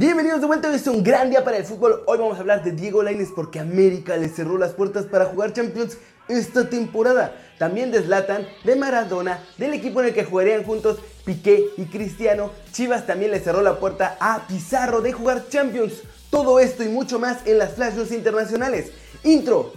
Bienvenidos de vuelta, hoy es un gran día para el fútbol. Hoy vamos a hablar de Diego Lainez porque América le cerró las puertas para jugar Champions esta temporada. También de Zlatan, de Maradona, del equipo en el que jugarían juntos Piqué y Cristiano. Chivas también le cerró la puerta a Pizarro de jugar Champions. Todo esto y mucho más en las Flash internacionales. Intro.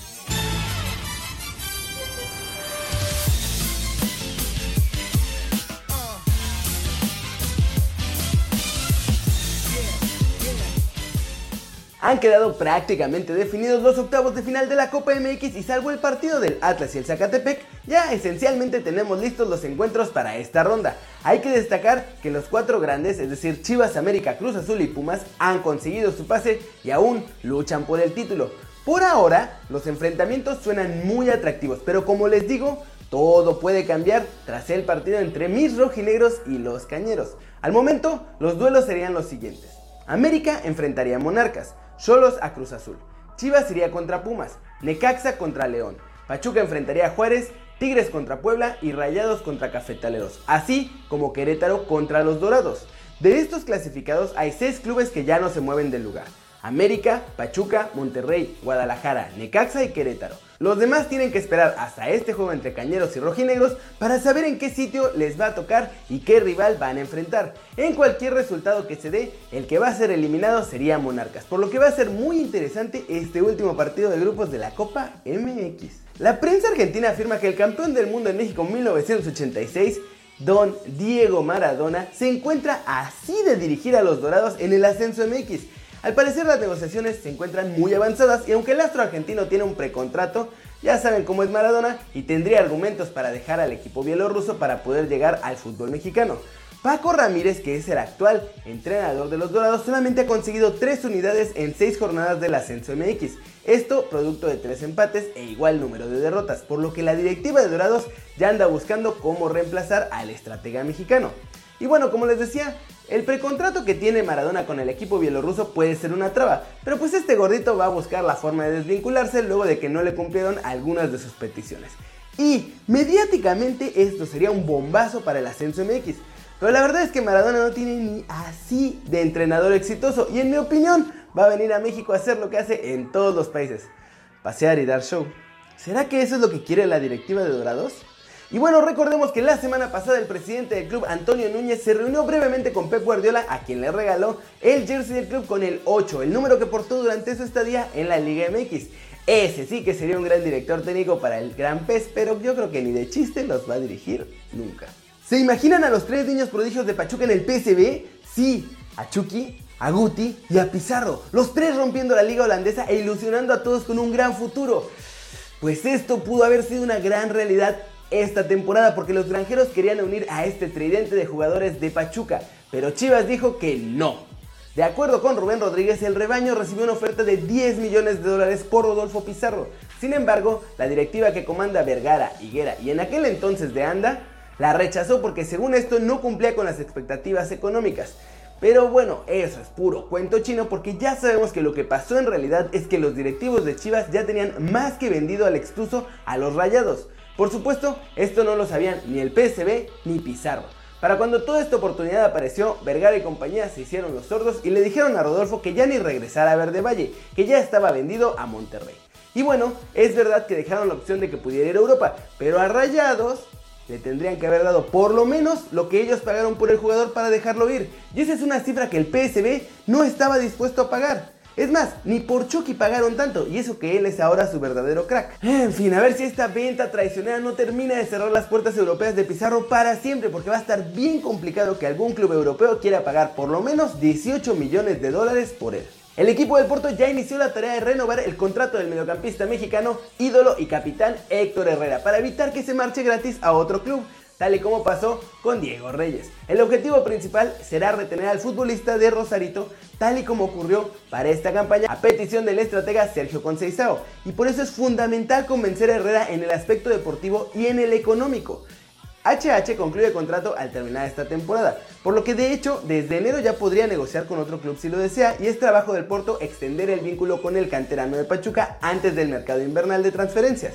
Han quedado prácticamente definidos los octavos de final de la Copa MX y salvo el partido del Atlas y el Zacatepec, ya esencialmente tenemos listos los encuentros para esta ronda. Hay que destacar que los cuatro grandes, es decir Chivas, América, Cruz Azul y Pumas, han conseguido su pase y aún luchan por el título. Por ahora, los enfrentamientos suenan muy atractivos, pero como les digo, todo puede cambiar tras el partido entre mis rojinegros y los cañeros. Al momento, los duelos serían los siguientes. América enfrentaría a Monarcas, Solos a Cruz Azul. Chivas iría contra Pumas, Necaxa contra León, Pachuca enfrentaría a Juárez, Tigres contra Puebla y Rayados contra Cafetaleros, así como Querétaro contra los Dorados. De estos clasificados hay seis clubes que ya no se mueven del lugar. América, Pachuca, Monterrey, Guadalajara, Necaxa y Querétaro. Los demás tienen que esperar hasta este juego entre cañeros y rojinegros para saber en qué sitio les va a tocar y qué rival van a enfrentar. En cualquier resultado que se dé, el que va a ser eliminado sería Monarcas, por lo que va a ser muy interesante este último partido de grupos de la Copa MX. La prensa argentina afirma que el campeón del mundo en México en 1986 Don Diego Maradona se encuentra así de dirigir a los Dorados en el ascenso MX al parecer las negociaciones se encuentran muy avanzadas y aunque el astro argentino tiene un precontrato, ya saben cómo es Maradona y tendría argumentos para dejar al equipo bielorruso para poder llegar al fútbol mexicano. Paco Ramírez, que es el actual entrenador de los Dorados, solamente ha conseguido 3 unidades en 6 jornadas del ascenso MX. Esto producto de 3 empates e igual número de derrotas, por lo que la directiva de Dorados ya anda buscando cómo reemplazar al estratega mexicano. Y bueno, como les decía, el precontrato que tiene Maradona con el equipo bielorruso puede ser una traba, pero pues este gordito va a buscar la forma de desvincularse luego de que no le cumplieron algunas de sus peticiones. Y mediáticamente esto sería un bombazo para el ascenso MX. Pero la verdad es que Maradona no tiene ni así de entrenador exitoso y en mi opinión va a venir a México a hacer lo que hace en todos los países. Pasear y dar show. ¿Será que eso es lo que quiere la directiva de Dorados? Y bueno, recordemos que la semana pasada el presidente del club, Antonio Núñez, se reunió brevemente con Pep Guardiola, a quien le regaló el jersey del club con el 8, el número que portó durante su estadía en la Liga MX. Ese sí que sería un gran director técnico para el Gran Pez, pero yo creo que ni de chiste los va a dirigir nunca. ¿Se imaginan a los tres niños prodigios de Pachuca en el PSB? Sí, a Chucky, a Guti y a Pizarro, los tres rompiendo la liga holandesa e ilusionando a todos con un gran futuro. Pues esto pudo haber sido una gran realidad esta temporada porque los granjeros querían unir a este tridente de jugadores de Pachuca, pero Chivas dijo que no. De acuerdo con Rubén Rodríguez, el rebaño recibió una oferta de 10 millones de dólares por Rodolfo Pizarro. Sin embargo, la directiva que comanda Vergara, Higuera y en aquel entonces de Anda, la rechazó porque según esto no cumplía con las expectativas económicas. Pero bueno, eso es puro cuento chino porque ya sabemos que lo que pasó en realidad es que los directivos de Chivas ya tenían más que vendido al extuso a los rayados. Por supuesto, esto no lo sabían ni el PSB ni Pizarro. Para cuando toda esta oportunidad apareció, Vergara y compañía se hicieron los sordos y le dijeron a Rodolfo que ya ni regresara a Verde Valle, que ya estaba vendido a Monterrey. Y bueno, es verdad que dejaron la opción de que pudiera ir a Europa, pero a Rayados le tendrían que haber dado por lo menos lo que ellos pagaron por el jugador para dejarlo ir. Y esa es una cifra que el PSB no estaba dispuesto a pagar. Es más, ni por Chucky pagaron tanto, y eso que él es ahora su verdadero crack. En fin, a ver si esta venta traicionera no termina de cerrar las puertas europeas de Pizarro para siempre, porque va a estar bien complicado que algún club europeo quiera pagar por lo menos 18 millones de dólares por él. El equipo del Porto ya inició la tarea de renovar el contrato del mediocampista mexicano, ídolo y capitán Héctor Herrera, para evitar que se marche gratis a otro club tal y como pasó con Diego Reyes. El objetivo principal será retener al futbolista de Rosarito, tal y como ocurrió para esta campaña a petición del estratega Sergio Conceizao. Y por eso es fundamental convencer a Herrera en el aspecto deportivo y en el económico. HH concluye contrato al terminar esta temporada, por lo que de hecho desde enero ya podría negociar con otro club si lo desea y es trabajo del Porto extender el vínculo con el canterano de Pachuca antes del mercado invernal de transferencias.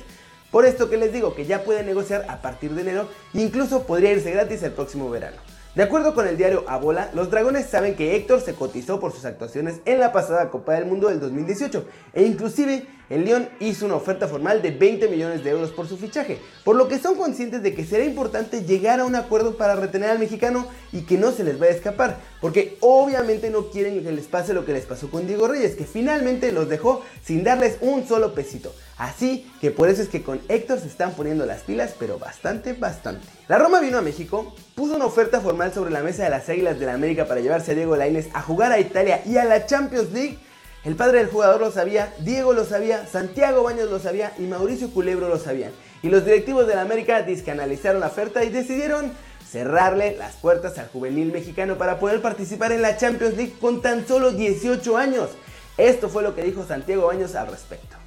Por esto que les digo que ya puede negociar a partir de enero incluso podría irse gratis el próximo verano. De acuerdo con el diario Abola, los Dragones saben que Héctor se cotizó por sus actuaciones en la pasada Copa del Mundo del 2018 e inclusive el Lyon hizo una oferta formal de 20 millones de euros por su fichaje, por lo que son conscientes de que será importante llegar a un acuerdo para retener al mexicano y que no se les vaya a escapar, porque obviamente no quieren que les pase lo que les pasó con Diego Reyes, que finalmente los dejó sin darles un solo pesito. Así que por eso es que con Héctor se están poniendo las pilas, pero bastante, bastante. La Roma vino a México, puso una oferta formal sobre la mesa de las Águilas de la América para llevarse a Diego Lainez a jugar a Italia y a la Champions League. El padre del jugador lo sabía, Diego lo sabía, Santiago Baños lo sabía y Mauricio Culebro lo sabían. Y los directivos de la América discanalizaron la oferta y decidieron cerrarle las puertas al juvenil mexicano para poder participar en la Champions League con tan solo 18 años. Esto fue lo que dijo Santiago Baños al respecto.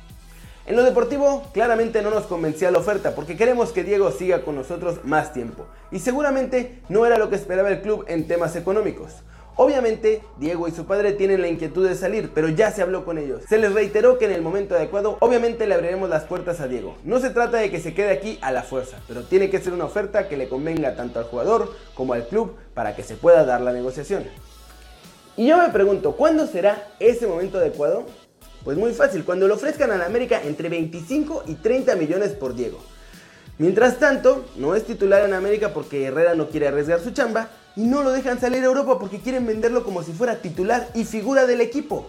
En lo deportivo, claramente no nos convencía la oferta porque queremos que Diego siga con nosotros más tiempo. Y seguramente no era lo que esperaba el club en temas económicos. Obviamente, Diego y su padre tienen la inquietud de salir, pero ya se habló con ellos. Se les reiteró que en el momento adecuado, obviamente le abriremos las puertas a Diego. No se trata de que se quede aquí a la fuerza, pero tiene que ser una oferta que le convenga tanto al jugador como al club para que se pueda dar la negociación. Y yo me pregunto, ¿cuándo será ese momento adecuado? Pues muy fácil, cuando le ofrezcan a la América entre 25 y 30 millones por Diego. Mientras tanto, no es titular en América porque Herrera no quiere arriesgar su chamba y no lo dejan salir a Europa porque quieren venderlo como si fuera titular y figura del equipo.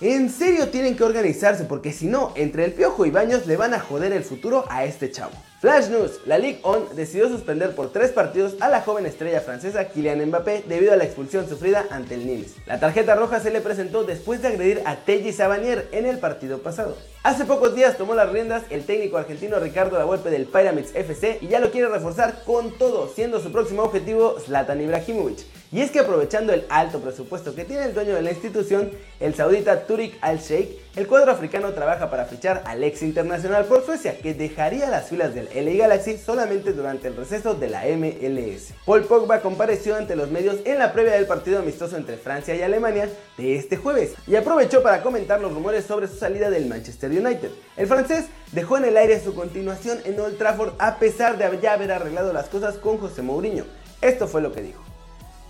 En serio tienen que organizarse porque si no, entre el Piojo y Baños le van a joder el futuro a este chavo. Flash News, la Ligue 1 decidió suspender por tres partidos a la joven estrella francesa Kylian Mbappé debido a la expulsión sufrida ante el Nimes. La tarjeta roja se le presentó después de agredir a Teji Sabanier en el partido pasado. Hace pocos días tomó las riendas el técnico argentino Ricardo Lavolpe del Pyramids FC y ya lo quiere reforzar con todo, siendo su próximo objetivo Zlatan Ibrahimovic. Y es que aprovechando el alto presupuesto que tiene el dueño de la institución, el saudita Turik Al-Sheikh, el cuadro africano trabaja para fichar al ex internacional por Suecia, que dejaría las filas del LA Galaxy solamente durante el receso de la MLS. Paul Pogba compareció ante los medios en la previa del partido amistoso entre Francia y Alemania de este jueves y aprovechó para comentar los rumores sobre su salida del Manchester United. El francés dejó en el aire su continuación en Old Trafford a pesar de ya haber arreglado las cosas con José Mourinho. Esto fue lo que dijo.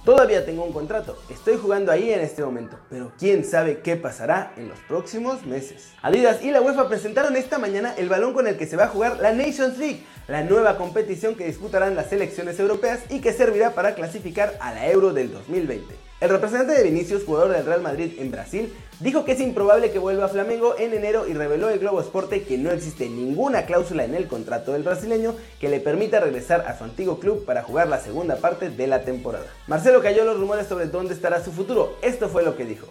Todavía tengo un contrato, estoy jugando ahí en este momento, pero quién sabe qué pasará en los próximos meses. Adidas y la UEFA presentaron esta mañana el balón con el que se va a jugar la Nations League, la nueva competición que disputarán las selecciones europeas y que servirá para clasificar a la Euro del 2020. El representante de Vinicius, jugador del Real Madrid en Brasil, dijo que es improbable que vuelva a Flamengo en enero y reveló el Globo Esporte que no existe ninguna cláusula en el contrato del brasileño que le permita regresar a su antiguo club para jugar la segunda parte de la temporada. Marcelo cayó los rumores sobre dónde estará su futuro. Esto fue lo que dijo.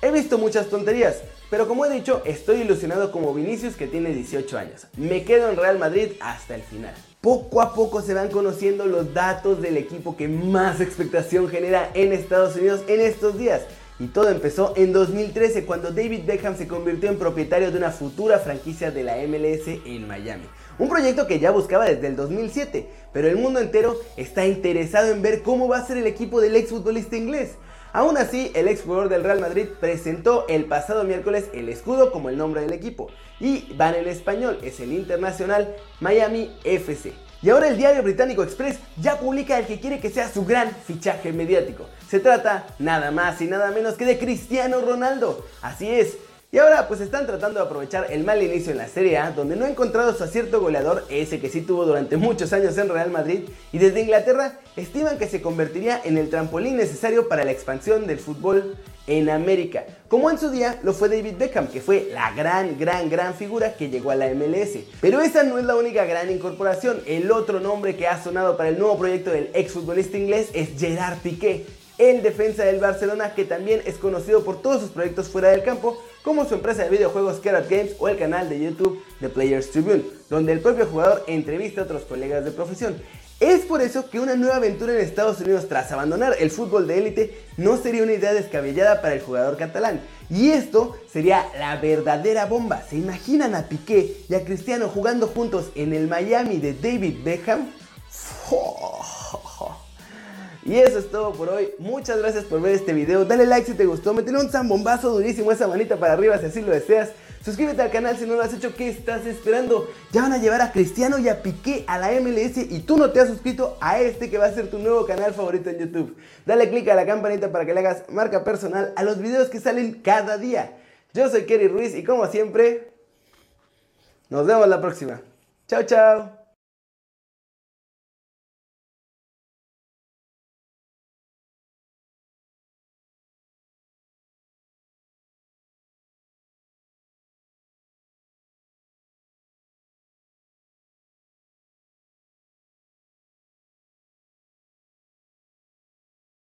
He visto muchas tonterías, pero como he dicho, estoy ilusionado como Vinicius que tiene 18 años. Me quedo en Real Madrid hasta el final poco a poco se van conociendo los datos del equipo que más expectación genera en Estados Unidos en estos días. Y todo empezó en 2013 cuando David Beckham se convirtió en propietario de una futura franquicia de la MLS en Miami. Un proyecto que ya buscaba desde el 2007, pero el mundo entero está interesado en ver cómo va a ser el equipo del exfutbolista inglés. Aún así, el ex jugador del Real Madrid presentó el pasado miércoles el escudo como el nombre del equipo. Y van en español, es el internacional Miami FC. Y ahora el diario británico Express ya publica el que quiere que sea su gran fichaje mediático. Se trata nada más y nada menos que de Cristiano Ronaldo. Así es, y ahora pues están tratando de aprovechar el mal inicio en la Serie A, donde no ha encontrado su acierto goleador, ese que sí tuvo durante muchos años en Real Madrid, y desde Inglaterra estiman que se convertiría en el trampolín necesario para la expansión del fútbol en América, como en su día lo fue David Beckham, que fue la gran, gran, gran figura que llegó a la MLS. Pero esa no es la única gran incorporación, el otro nombre que ha sonado para el nuevo proyecto del exfutbolista inglés es Gerard Piqué, el defensa del Barcelona que también es conocido por todos sus proyectos fuera del campo, como su empresa de videojuegos Carrot Games o el canal de YouTube The Players Tribune, donde el propio jugador entrevista a otros colegas de profesión. Es por eso que una nueva aventura en Estados Unidos tras abandonar el fútbol de élite no sería una idea descabellada para el jugador catalán. Y esto sería la verdadera bomba. ¿Se imaginan a Piqué y a Cristiano jugando juntos en el Miami de David Beckham? Y eso es todo por hoy. Muchas gracias por ver este video. Dale like si te gustó. Métele un zambombazo durísimo esa manita para arriba si así lo deseas. Suscríbete al canal si no lo has hecho. ¿Qué estás esperando? Ya van a llevar a Cristiano y a Piqué a la MLS y tú no te has suscrito a este que va a ser tu nuevo canal favorito en YouTube. Dale click a la campanita para que le hagas marca personal a los videos que salen cada día. Yo soy Kerry Ruiz y como siempre, nos vemos la próxima. Chao, chao.